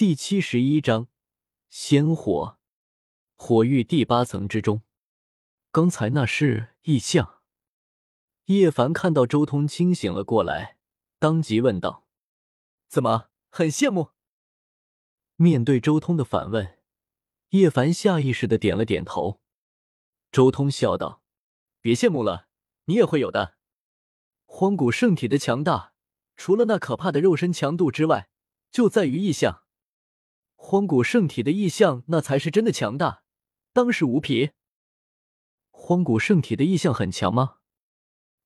第七十一章仙火。火域第八层之中，刚才那是异象。叶凡看到周通清醒了过来，当即问道：“怎么，很羡慕？”面对周通的反问，叶凡下意识的点了点头。周通笑道：“别羡慕了，你也会有的。荒古圣体的强大，除了那可怕的肉身强度之外，就在于异象。荒古圣体的意象，那才是真的强大。”当世无匹。荒古圣体的意象很强吗？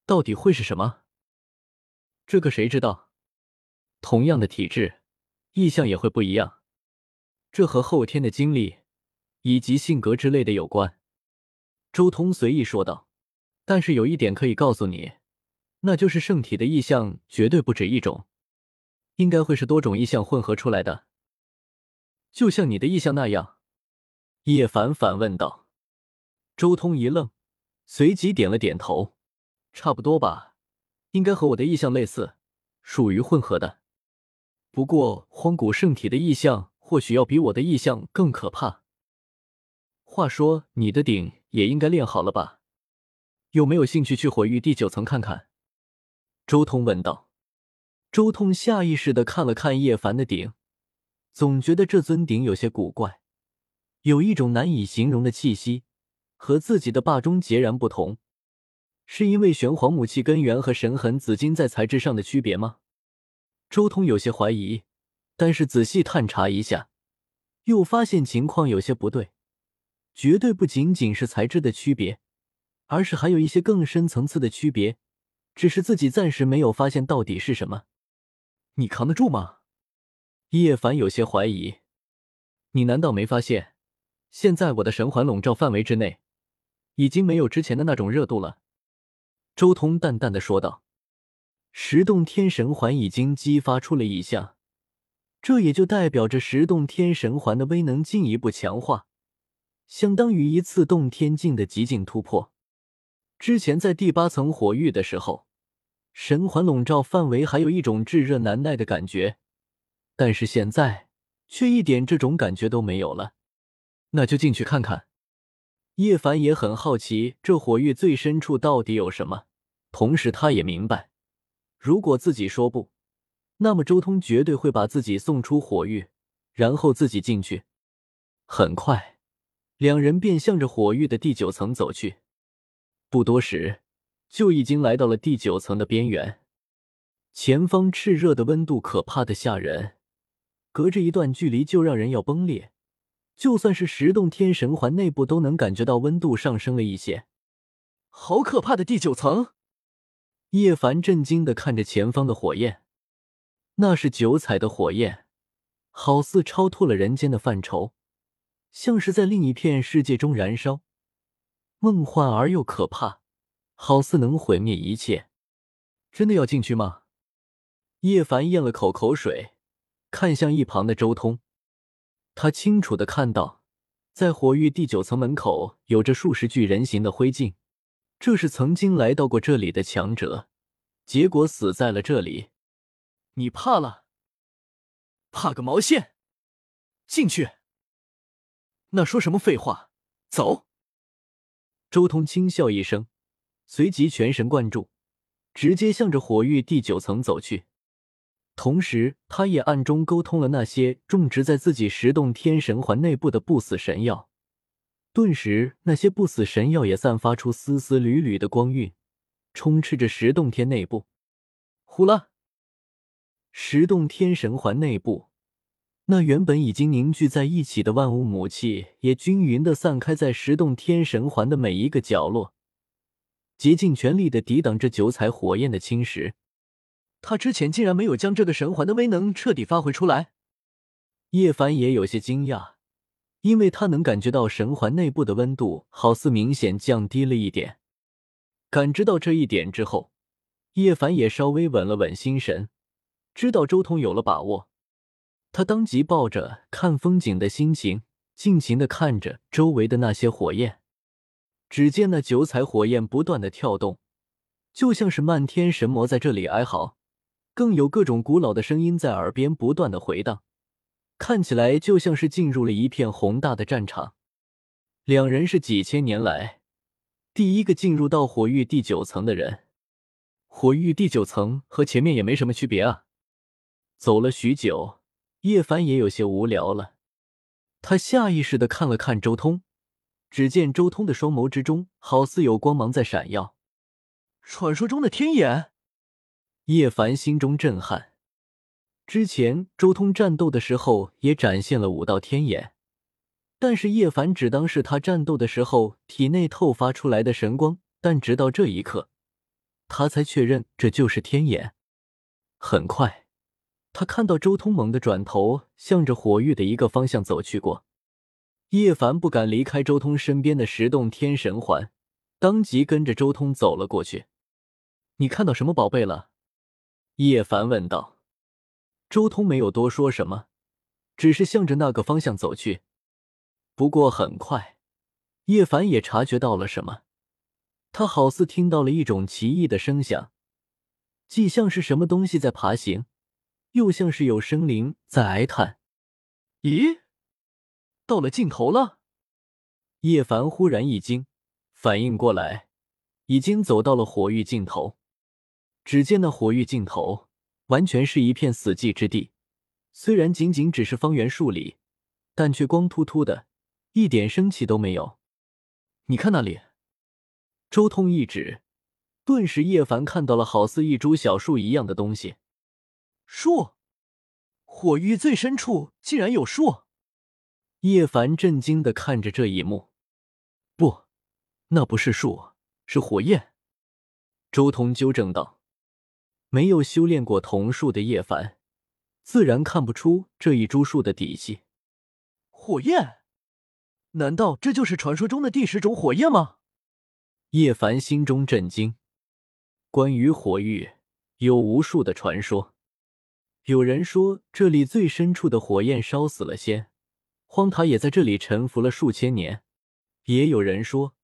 到底会是什么？这个谁知道？同样的体质，意象也会不一样。这和后天的经历以及性格之类的有关。周通随意说道。但是有一点可以告诉你，那就是圣体的意象绝对不止一种，应该会是多种意象混合出来的，就像你的意象那样。叶凡反问道：“周通一愣，随即点了点头，差不多吧，应该和我的意象类似，属于混合的。不过荒古圣体的意象或许要比我的意象更可怕。话说，你的鼎也应该练好了吧？有没有兴趣去火域第九层看看？”周通问道。周通下意识的看了看叶凡的鼎，总觉得这尊鼎有些古怪。有一种难以形容的气息，和自己的霸中截然不同，是因为玄黄母气根源和神痕紫金在材质上的区别吗？周通有些怀疑，但是仔细探查一下，又发现情况有些不对，绝对不仅仅是材质的区别，而是还有一些更深层次的区别，只是自己暂时没有发现到底是什么。你扛得住吗？叶凡有些怀疑，你难道没发现？现在我的神环笼罩范围之内，已经没有之前的那种热度了。”周通淡淡的说道。“十洞天神环已经激发出了异象，这也就代表着十洞天神环的威能进一步强化，相当于一次洞天境的极境突破。之前在第八层火域的时候，神环笼罩范围还有一种炙热难耐的感觉，但是现在却一点这种感觉都没有了。”那就进去看看。叶凡也很好奇，这火域最深处到底有什么。同时，他也明白，如果自己说不，那么周通绝对会把自己送出火域，然后自己进去。很快，两人便向着火域的第九层走去。不多时，就已经来到了第九层的边缘。前方炽热的温度可怕的吓人，隔着一段距离就让人要崩裂。就算是十洞天神环内部都能感觉到温度上升了一些，好可怕的第九层！叶凡震惊的看着前方的火焰，那是九彩的火焰，好似超脱了人间的范畴，像是在另一片世界中燃烧，梦幻而又可怕，好似能毁灭一切。真的要进去吗？叶凡咽了口口水，看向一旁的周通。他清楚的看到，在火域第九层门口有着数十具人形的灰烬，这是曾经来到过这里的强者，结果死在了这里。你怕了？怕个毛线！进去！那说什么废话？走！周通轻笑一声，随即全神贯注，直接向着火域第九层走去。同时，他也暗中沟通了那些种植在自己十洞天神环内部的不死神药。顿时，那些不死神药也散发出丝丝缕缕的光晕，充斥着十洞天内部。呼啦！十洞天神环内部，那原本已经凝聚在一起的万物母气，也均匀的散开在十洞天神环的每一个角落，竭尽全力的抵挡着九彩火焰的侵蚀。他之前竟然没有将这个神环的威能彻底发挥出来，叶凡也有些惊讶，因为他能感觉到神环内部的温度好似明显降低了一点。感知到这一点之后，叶凡也稍微稳了稳心神，知道周通有了把握。他当即抱着看风景的心情，尽情的看着周围的那些火焰。只见那九彩火焰不断的跳动，就像是漫天神魔在这里哀嚎。更有各种古老的声音在耳边不断的回荡，看起来就像是进入了一片宏大的战场。两人是几千年来第一个进入到火域第九层的人。火域第九层和前面也没什么区别啊。走了许久，叶凡也有些无聊了。他下意识的看了看周通，只见周通的双眸之中好似有光芒在闪耀。传说中的天眼，叶凡心中震撼。之前周通战斗的时候也展现了五道天眼，但是叶凡只当是他战斗的时候体内透发出来的神光。但直到这一刻，他才确认这就是天眼。很快，他看到周通猛地转头，向着火域的一个方向走去过。叶凡不敢离开周通身边的十洞天神环，当即跟着周通走了过去。你看到什么宝贝了？叶凡问道。周通没有多说什么，只是向着那个方向走去。不过很快，叶凡也察觉到了什么，他好似听到了一种奇异的声响，既像是什么东西在爬行，又像是有生灵在哀叹。咦，到了尽头了！叶凡忽然一惊，反应过来，已经走到了火域尽头。只见那火域尽头。完全是一片死寂之地，虽然仅仅只是方圆数里，但却光秃秃的，一点生气都没有。你看那里，周通一指，顿时叶凡看到了好似一株小树一样的东西。树，火域最深处竟然有树！叶凡震惊的看着这一幕。不，那不是树，是火焰。周通纠正道。没有修炼过桐树的叶凡，自然看不出这一株树的底细。火焰？难道这就是传说中的第十种火焰吗？叶凡心中震惊。关于火域，有无数的传说。有人说，这里最深处的火焰烧死了仙，荒塔也在这里沉浮了数千年。也有人说，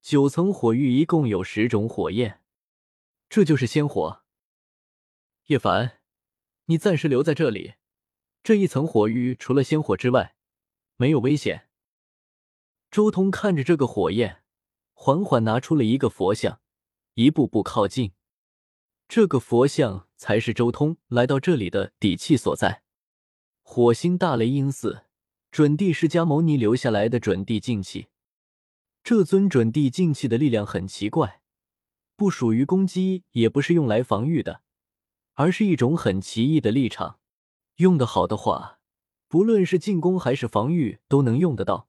九层火域一共有十种火焰，这就是仙火。叶凡，你暂时留在这里。这一层火域除了仙火之外，没有危险。周通看着这个火焰，缓缓拿出了一个佛像，一步步靠近。这个佛像才是周通来到这里的底气所在。火星大雷音寺准帝释迦牟尼留下来的准帝静气。这尊准帝静气的力量很奇怪，不属于攻击，也不是用来防御的。而是一种很奇异的立场，用得好的话，不论是进攻还是防御都能用得到。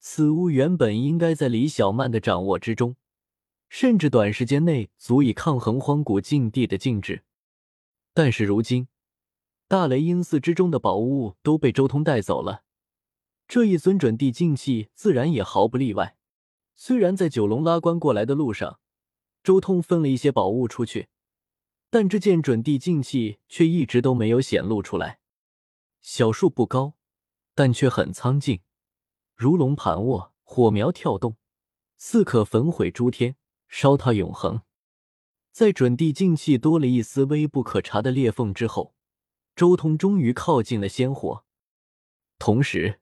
此物原本应该在李小曼的掌握之中，甚至短时间内足以抗衡荒古禁地的禁制。但是如今，大雷音寺之中的宝物都被周通带走了，这一尊准帝禁器自然也毫不例外。虽然在九龙拉关过来的路上，周通分了一些宝物出去。但这件准地静气却一直都没有显露出来。小树不高，但却很苍劲，如龙盘卧，火苗跳动，似可焚毁诸天，烧塌永恒。在准地静气多了一丝微不可察的裂缝之后，周通终于靠近了仙火。同时，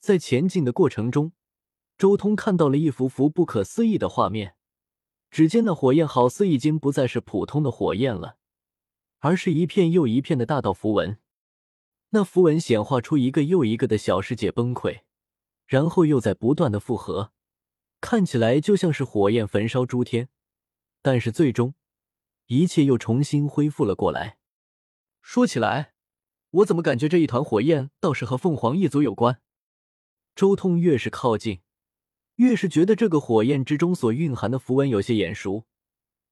在前进的过程中，周通看到了一幅幅不可思议的画面。只见那火焰好似已经不再是普通的火焰了，而是一片又一片的大道符文。那符文显化出一个又一个的小世界崩溃，然后又在不断的复合，看起来就像是火焰焚烧诸天。但是最终，一切又重新恢复了过来。说起来，我怎么感觉这一团火焰倒是和凤凰一族有关？周通越是靠近。越是觉得这个火焰之中所蕴含的符文有些眼熟，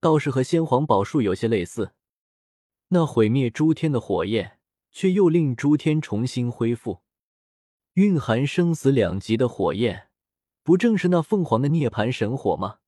倒是和先皇宝术有些类似。那毁灭诸天的火焰，却又令诸天重新恢复。蕴含生死两极的火焰，不正是那凤凰的涅槃神火吗？